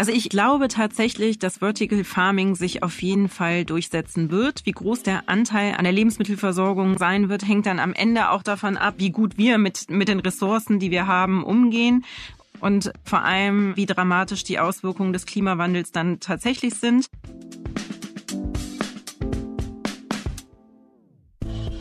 Also ich glaube tatsächlich, dass Vertical Farming sich auf jeden Fall durchsetzen wird. Wie groß der Anteil an der Lebensmittelversorgung sein wird, hängt dann am Ende auch davon ab, wie gut wir mit, mit den Ressourcen, die wir haben, umgehen und vor allem, wie dramatisch die Auswirkungen des Klimawandels dann tatsächlich sind.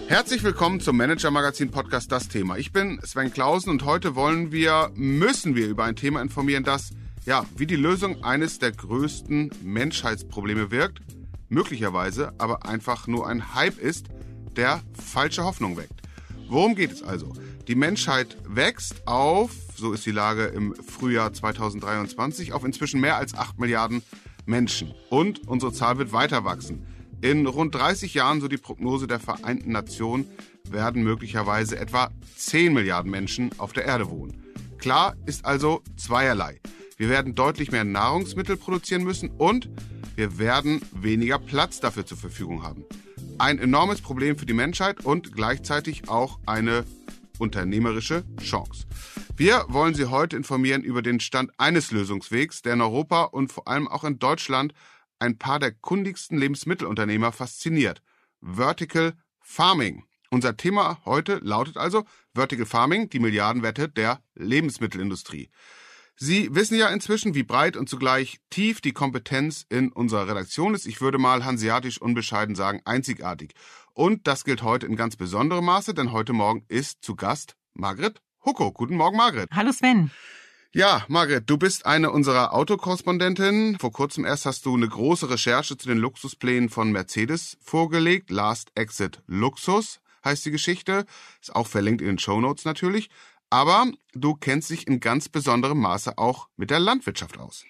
Herzlich willkommen zum Manager Magazin Podcast Das Thema. Ich bin Sven Klausen und heute wollen wir, müssen wir über ein Thema informieren, das ja, wie die Lösung eines der größten Menschheitsprobleme wirkt, möglicherweise aber einfach nur ein Hype ist, der falsche Hoffnung weckt. Worum geht es also? Die Menschheit wächst auf, so ist die Lage im Frühjahr 2023, auf inzwischen mehr als 8 Milliarden Menschen. Und unsere Zahl wird weiter wachsen. In rund 30 Jahren, so die Prognose der Vereinten Nationen, werden möglicherweise etwa 10 Milliarden Menschen auf der Erde wohnen. Klar ist also zweierlei. Wir werden deutlich mehr Nahrungsmittel produzieren müssen und wir werden weniger Platz dafür zur Verfügung haben. Ein enormes Problem für die Menschheit und gleichzeitig auch eine unternehmerische Chance. Wir wollen Sie heute informieren über den Stand eines Lösungswegs, der in Europa und vor allem auch in Deutschland ein paar der kundigsten Lebensmittelunternehmer fasziniert. Vertical Farming. Unser Thema heute lautet also Vertical Farming, die Milliardenwette der Lebensmittelindustrie. Sie wissen ja inzwischen, wie breit und zugleich tief die Kompetenz in unserer Redaktion ist. Ich würde mal hanseatisch unbescheiden sagen, einzigartig. Und das gilt heute in ganz besonderem Maße, denn heute Morgen ist zu Gast Margret Hucko. Guten Morgen, Margret. Hallo Sven. Ja, Margret, du bist eine unserer Autokorrespondentinnen. Vor kurzem erst hast du eine große Recherche zu den Luxusplänen von Mercedes vorgelegt. Last Exit Luxus heißt die Geschichte. Ist auch verlinkt in den Show Notes natürlich. Aber du kennst dich in ganz besonderem Maße auch mit der Landwirtschaft aus.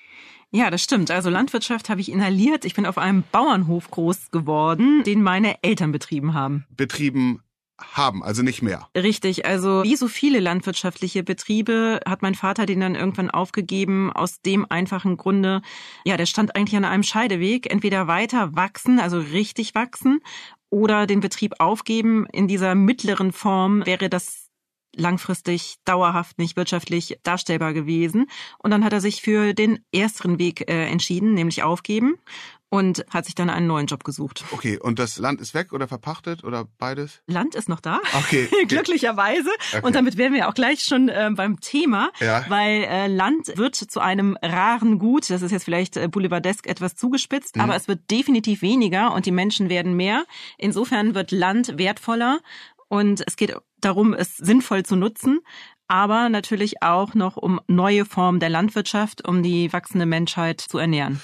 Ja, das stimmt. Also Landwirtschaft habe ich inhaliert. Ich bin auf einem Bauernhof groß geworden, den meine Eltern betrieben haben. Betrieben haben, also nicht mehr. Richtig, also wie so viele landwirtschaftliche Betriebe hat mein Vater den dann irgendwann aufgegeben, aus dem einfachen Grunde, ja, der stand eigentlich an einem Scheideweg, entweder weiter wachsen, also richtig wachsen, oder den Betrieb aufgeben. In dieser mittleren Form wäre das langfristig dauerhaft nicht wirtschaftlich darstellbar gewesen. Und dann hat er sich für den ersteren Weg äh, entschieden, nämlich aufgeben und hat sich dann einen neuen Job gesucht. Okay, und das Land ist weg oder verpachtet oder beides? Land ist noch da. Okay. Glücklicherweise. Okay. Und damit wären wir auch gleich schon äh, beim Thema, ja. weil äh, Land wird zu einem raren Gut. Das ist jetzt vielleicht äh, boulevardesk etwas zugespitzt, mhm. aber es wird definitiv weniger und die Menschen werden mehr. Insofern wird Land wertvoller und es geht darum, es sinnvoll zu nutzen, aber natürlich auch noch um neue Formen der Landwirtschaft, um die wachsende Menschheit zu ernähren.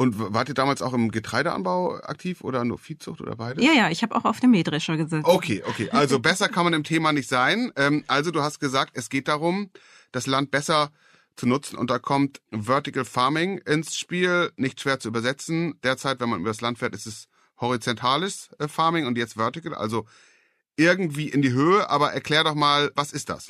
Und wart ihr damals auch im Getreideanbau aktiv oder nur Viehzucht oder beides? Ja, ja, ich habe auch auf dem Mähdrescher gesessen. Okay, okay. Also besser kann man im Thema nicht sein. Ähm, also du hast gesagt, es geht darum, das Land besser zu nutzen. Und da kommt Vertical Farming ins Spiel. Nicht schwer zu übersetzen. Derzeit, wenn man über das Land fährt, ist es horizontales äh, Farming und jetzt Vertical, also irgendwie in die Höhe, aber erklär doch mal, was ist das?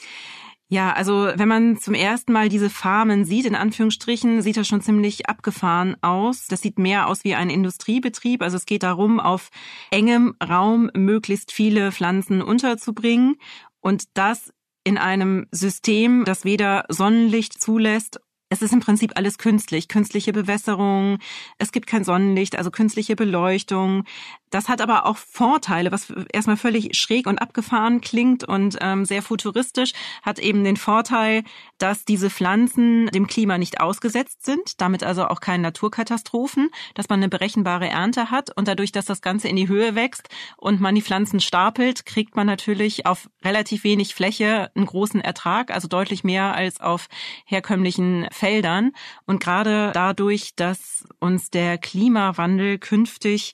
Ja, also wenn man zum ersten Mal diese Farmen sieht, in Anführungsstrichen, sieht das schon ziemlich abgefahren aus. Das sieht mehr aus wie ein Industriebetrieb. Also es geht darum, auf engem Raum möglichst viele Pflanzen unterzubringen und das in einem System, das weder Sonnenlicht zulässt es ist im Prinzip alles künstlich, künstliche Bewässerung, es gibt kein Sonnenlicht, also künstliche Beleuchtung. Das hat aber auch Vorteile, was erstmal völlig schräg und abgefahren klingt und ähm, sehr futuristisch, hat eben den Vorteil, dass diese Pflanzen dem Klima nicht ausgesetzt sind, damit also auch keine Naturkatastrophen, dass man eine berechenbare Ernte hat und dadurch, dass das Ganze in die Höhe wächst und man die Pflanzen stapelt, kriegt man natürlich auf relativ wenig Fläche einen großen Ertrag, also deutlich mehr als auf herkömmlichen Feldern. Und gerade dadurch, dass uns der Klimawandel künftig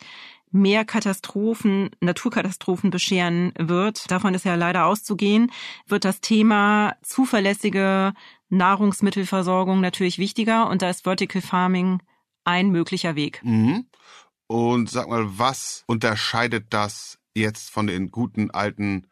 mehr Katastrophen, Naturkatastrophen bescheren wird, davon ist ja leider auszugehen, wird das Thema zuverlässige Nahrungsmittelversorgung natürlich wichtiger und da ist Vertical Farming ein möglicher Weg. Mhm. Und sag mal, was unterscheidet das jetzt von den guten alten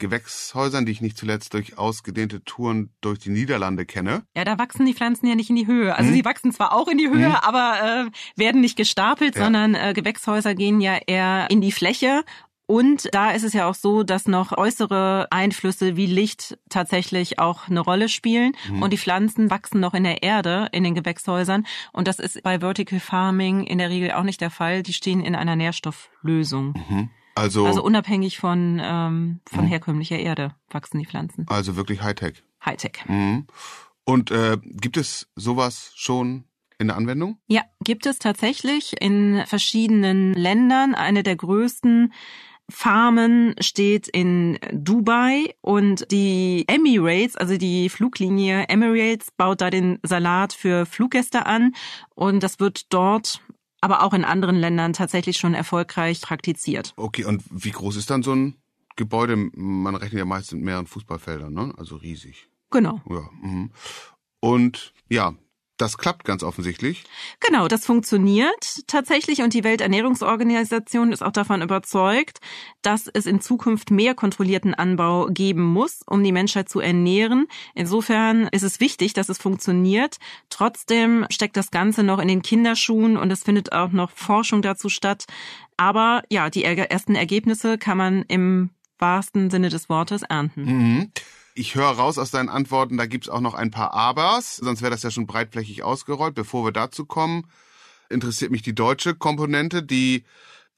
Gewächshäusern, die ich nicht zuletzt durch ausgedehnte Touren durch die Niederlande kenne. Ja, da wachsen die Pflanzen ja nicht in die Höhe. Also hm. sie wachsen zwar auch in die Höhe, hm. aber äh, werden nicht gestapelt, ja. sondern äh, Gewächshäuser gehen ja eher in die Fläche Und da ist es ja auch so, dass noch äußere Einflüsse wie Licht tatsächlich auch eine Rolle spielen. Mhm. Und die Pflanzen wachsen noch in der Erde, in den Gewächshäusern. Und das ist bei Vertical Farming in der Regel auch nicht der Fall. Die stehen in einer Nährstofflösung. Mhm. Also, also unabhängig von, ähm, von mhm. herkömmlicher Erde wachsen die Pflanzen. Also wirklich Hightech. Hightech. Mhm. Und äh, gibt es sowas schon in der Anwendung? Ja, gibt es tatsächlich in verschiedenen Ländern. Eine der größten Farmen steht in Dubai und die Emirates, also die Fluglinie Emirates, baut da den Salat für Fluggäste an und das wird dort aber auch in anderen Ländern tatsächlich schon erfolgreich praktiziert. Okay, und wie groß ist dann so ein Gebäude? Man rechnet ja meist mit mehreren Fußballfeldern, ne? Also riesig. Genau. Ja. Mh. Und ja, das klappt ganz offensichtlich. Genau, das funktioniert tatsächlich und die Welternährungsorganisation ist auch davon überzeugt, dass es in Zukunft mehr kontrollierten Anbau geben muss, um die Menschheit zu ernähren. Insofern ist es wichtig, dass es funktioniert. Trotzdem steckt das Ganze noch in den Kinderschuhen und es findet auch noch Forschung dazu statt. Aber ja, die ersten Ergebnisse kann man im wahrsten Sinne des Wortes ernten. Mhm. Ich höre raus aus deinen Antworten, da gibt's auch noch ein paar Abers, sonst wäre das ja schon breitflächig ausgerollt. Bevor wir dazu kommen, interessiert mich die deutsche Komponente, die,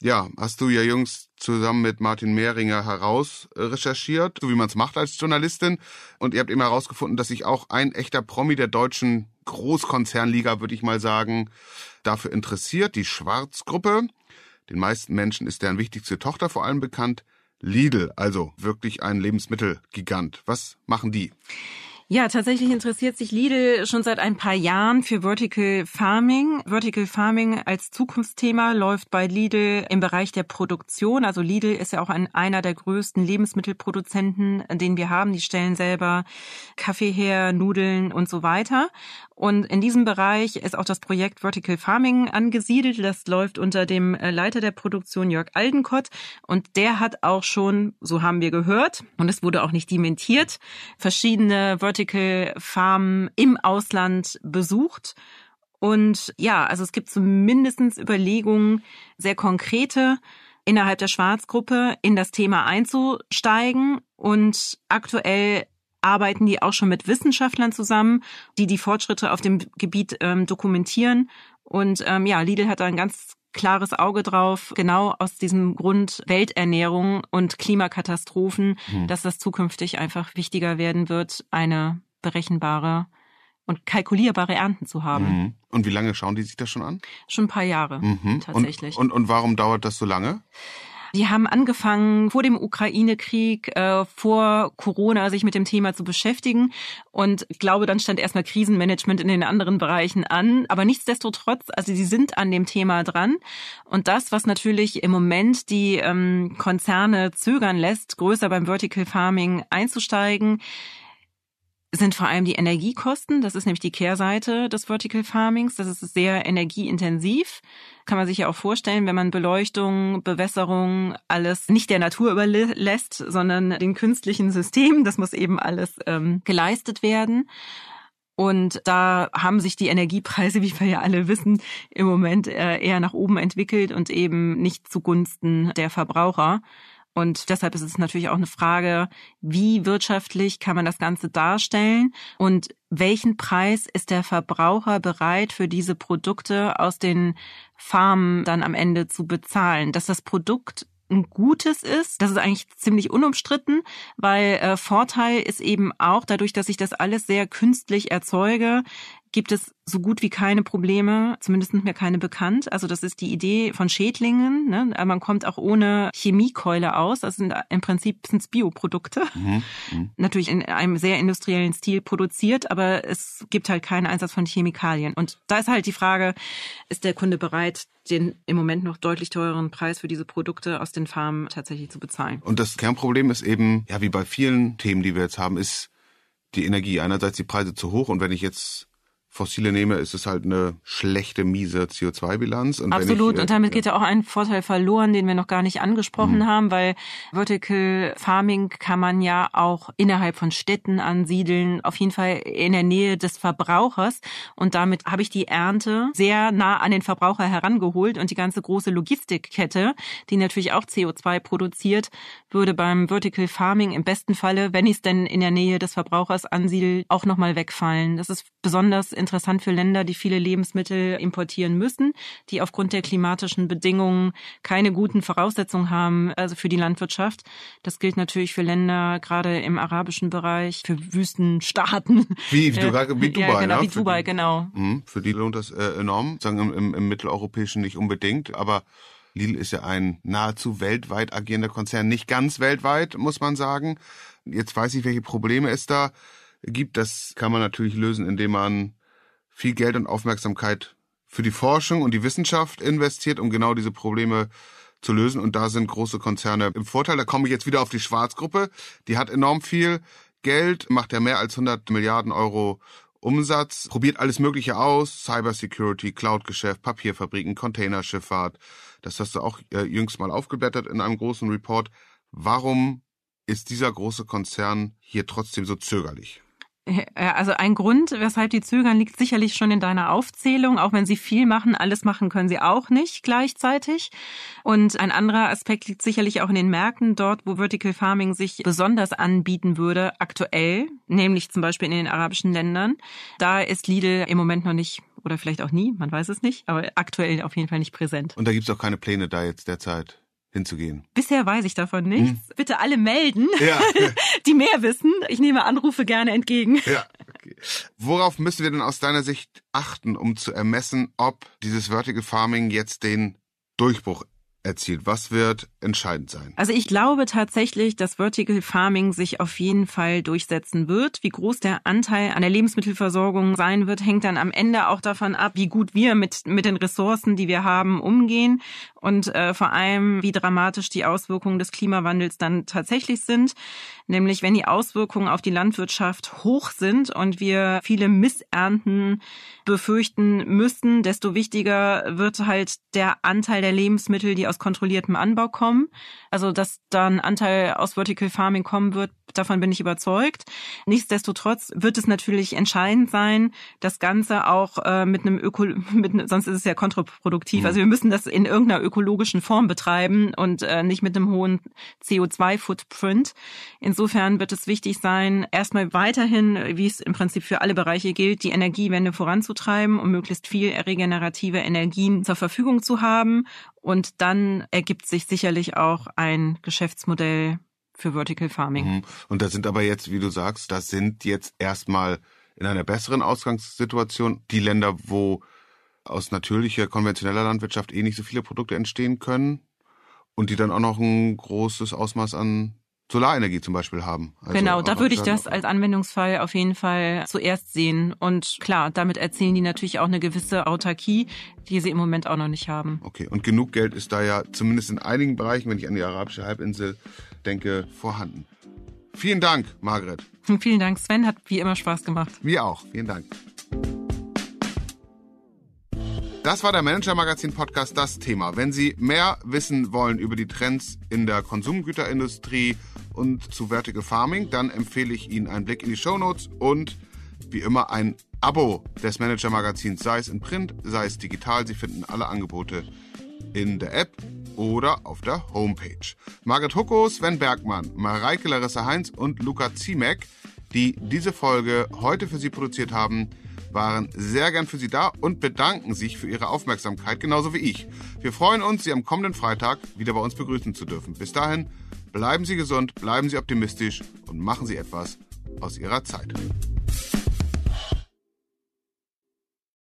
ja, hast du ja jüngst zusammen mit Martin Mehringer heraus recherchiert, so wie man es macht als Journalistin. Und ihr habt eben herausgefunden, dass sich auch ein echter Promi der deutschen Großkonzernliga, würde ich mal sagen, dafür interessiert, die Schwarzgruppe. Den meisten Menschen ist deren wichtigste Tochter vor allem bekannt. Lidl, also wirklich ein Lebensmittelgigant. Was machen die? Ja, tatsächlich interessiert sich Lidl schon seit ein paar Jahren für Vertical Farming. Vertical Farming als Zukunftsthema läuft bei Lidl im Bereich der Produktion. Also Lidl ist ja auch ein, einer der größten Lebensmittelproduzenten, den wir haben. Die stellen selber Kaffee her, Nudeln und so weiter. Und in diesem Bereich ist auch das Projekt Vertical Farming angesiedelt. Das läuft unter dem äh, Leiter der Produktion Jörg Aldenkott. Und der hat auch schon, so haben wir gehört, und es wurde auch nicht dementiert, verschiedene Vertical Vertical Farmen im Ausland besucht. Und ja, also es gibt zumindest Überlegungen, sehr konkrete innerhalb der Schwarzgruppe in das Thema einzusteigen. Und aktuell arbeiten die auch schon mit Wissenschaftlern zusammen, die die Fortschritte auf dem Gebiet ähm, dokumentieren. Und ähm, ja, Lidl hat da ein ganz klares Auge drauf, genau aus diesem Grund Welternährung und Klimakatastrophen, mhm. dass das zukünftig einfach wichtiger werden wird, eine berechenbare und kalkulierbare Ernten zu haben. Mhm. Und wie lange schauen die sich das schon an? Schon ein paar Jahre, mhm. tatsächlich. Und, und, und warum dauert das so lange? Die haben angefangen, vor dem Ukraine-Krieg, äh, vor Corona sich mit dem Thema zu beschäftigen. Und ich glaube, dann stand erstmal Krisenmanagement in den anderen Bereichen an. Aber nichtsdestotrotz, also sie sind an dem Thema dran. Und das, was natürlich im Moment die ähm, Konzerne zögern lässt, größer beim Vertical Farming einzusteigen, sind vor allem die Energiekosten. Das ist nämlich die Kehrseite des Vertical Farmings. Das ist sehr energieintensiv. Kann man sich ja auch vorstellen, wenn man Beleuchtung, Bewässerung, alles nicht der Natur überlässt, sondern den künstlichen Systemen. Das muss eben alles ähm, geleistet werden. Und da haben sich die Energiepreise, wie wir ja alle wissen, im Moment äh, eher nach oben entwickelt und eben nicht zugunsten der Verbraucher. Und deshalb ist es natürlich auch eine Frage, wie wirtschaftlich kann man das Ganze darstellen und welchen Preis ist der Verbraucher bereit für diese Produkte aus den Farmen dann am Ende zu bezahlen, dass das Produkt ein gutes ist. Das ist eigentlich ziemlich unumstritten, weil äh, Vorteil ist eben auch dadurch, dass ich das alles sehr künstlich erzeuge, gibt es so gut wie keine Probleme, zumindest nicht mehr keine bekannt. Also das ist die Idee von Schädlingen. Ne? Man kommt auch ohne Chemiekeule aus. Das sind im Prinzip sind's Bioprodukte. Mhm. Mhm. Natürlich in einem sehr industriellen Stil produziert, aber es gibt halt keinen Einsatz von Chemikalien. Und da ist halt die Frage, ist der Kunde bereit, den im Moment noch deutlich teureren Preis für diese Produkte aus den Farmen tatsächlich zu bezahlen? Und das Kernproblem ist eben, ja, wie bei vielen Themen, die wir jetzt haben, ist die Energie. Einerseits die Preise zu hoch und wenn ich jetzt Fossile nehme, ist es halt eine schlechte, miese CO2-Bilanz. Absolut. Ich, und damit geht ja auch ein Vorteil verloren, den wir noch gar nicht angesprochen mhm. haben, weil Vertical Farming kann man ja auch innerhalb von Städten ansiedeln, auf jeden Fall in der Nähe des Verbrauchers. Und damit habe ich die Ernte sehr nah an den Verbraucher herangeholt und die ganze große Logistikkette, die natürlich auch CO2 produziert, würde beim Vertical Farming im besten Falle, wenn ich es denn in der Nähe des Verbrauchers ansiedel, auch nochmal wegfallen. Das ist besonders interessant für Länder, die viele Lebensmittel importieren müssen, die aufgrund der klimatischen Bedingungen keine guten Voraussetzungen haben, also für die Landwirtschaft. Das gilt natürlich für Länder gerade im arabischen Bereich, für Wüstenstaaten. Wie, wie, äh, wie Dubai, ja, genau, ne? wie Dubai, die, genau. Mh, für die lohnt das äh, enorm, sagen im, im, im mitteleuropäischen nicht unbedingt, aber Lidl ist ja ein nahezu weltweit agierender Konzern, nicht ganz weltweit, muss man sagen. Jetzt weiß ich, welche Probleme es da gibt. Das kann man natürlich lösen, indem man viel Geld und Aufmerksamkeit für die Forschung und die Wissenschaft investiert, um genau diese Probleme zu lösen. Und da sind große Konzerne im Vorteil. Da komme ich jetzt wieder auf die Schwarzgruppe. Die hat enorm viel Geld, macht ja mehr als 100 Milliarden Euro Umsatz, probiert alles Mögliche aus. Cybersecurity, Cloud-Geschäft, Papierfabriken, Containerschifffahrt. Das hast du auch äh, jüngst mal aufgeblättert in einem großen Report. Warum ist dieser große Konzern hier trotzdem so zögerlich? Also ein Grund, weshalb die zögern, liegt sicherlich schon in deiner Aufzählung. Auch wenn sie viel machen, alles machen können sie auch nicht gleichzeitig. Und ein anderer Aspekt liegt sicherlich auch in den Märkten, dort, wo Vertical Farming sich besonders anbieten würde, aktuell, nämlich zum Beispiel in den arabischen Ländern. Da ist Lidl im Moment noch nicht oder vielleicht auch nie, man weiß es nicht, aber aktuell auf jeden Fall nicht präsent. Und da gibt es auch keine Pläne da jetzt derzeit hinzugehen? Bisher weiß ich davon nichts. Hm. Bitte alle melden, ja. die mehr wissen. Ich nehme Anrufe gerne entgegen. Ja. Okay. Worauf müssen wir denn aus deiner Sicht achten, um zu ermessen, ob dieses Vertical Farming jetzt den Durchbruch erzielt? Was wird entscheidend sein? Also ich glaube tatsächlich, dass Vertical Farming sich auf jeden Fall durchsetzen wird. Wie groß der Anteil an der Lebensmittelversorgung sein wird, hängt dann am Ende auch davon ab, wie gut wir mit, mit den Ressourcen, die wir haben, umgehen und äh, vor allem, wie dramatisch die Auswirkungen des Klimawandels dann tatsächlich sind. Nämlich, wenn die Auswirkungen auf die Landwirtschaft hoch sind und wir viele Missernten befürchten müssen, desto wichtiger wird halt der Anteil der Lebensmittel, die aus kontrolliertem Anbau kommen. Also, dass da ein Anteil aus Vertical Farming kommen wird, davon bin ich überzeugt. Nichtsdestotrotz wird es natürlich entscheidend sein, das Ganze auch äh, mit einem Öko, mit, sonst ist es ja kontraproduktiv. Mhm. Also wir müssen das in irgendeiner ökologischen Form betreiben und äh, nicht mit einem hohen CO2-Footprint. Insofern wird es wichtig sein, erstmal weiterhin, wie es im Prinzip für alle Bereiche gilt, die Energiewende voranzutreiben, um möglichst viel regenerative Energien zur Verfügung zu haben. Und dann ergibt sich sicherlich auch ein Geschäftsmodell für Vertical Farming. Mhm. Und da sind aber jetzt, wie du sagst, das sind jetzt erstmal in einer besseren Ausgangssituation die Länder, wo aus natürlicher, konventioneller Landwirtschaft eh nicht so viele Produkte entstehen können und die dann auch noch ein großes Ausmaß an Solarenergie zum Beispiel haben. Also genau, da würde ich das als Anwendungsfall auf jeden Fall zuerst sehen. Und klar, damit erzielen die natürlich auch eine gewisse Autarkie, die sie im Moment auch noch nicht haben. Okay, und genug Geld ist da ja zumindest in einigen Bereichen, wenn ich an die arabische Halbinsel denke, vorhanden. Vielen Dank, Margret. Vielen Dank, Sven. Hat wie immer Spaß gemacht. Mir auch. Vielen Dank. Das war der Manager Magazin Podcast Das Thema. Wenn Sie mehr wissen wollen über die Trends in der Konsumgüterindustrie und zu Vertical Farming, dann empfehle ich Ihnen einen Blick in die Show Notes und wie immer ein Abo des Manager Magazins, sei es in Print, sei es digital. Sie finden alle Angebote in der App oder auf der Homepage. Margret Hucko, Sven Bergmann, Mareike Larissa Heinz und Luca Ziemek, die diese Folge heute für Sie produziert haben, waren sehr gern für Sie da und bedanken sich für Ihre Aufmerksamkeit, genauso wie ich. Wir freuen uns, Sie am kommenden Freitag wieder bei uns begrüßen zu dürfen. Bis dahin, bleiben Sie gesund, bleiben Sie optimistisch und machen Sie etwas aus Ihrer Zeit.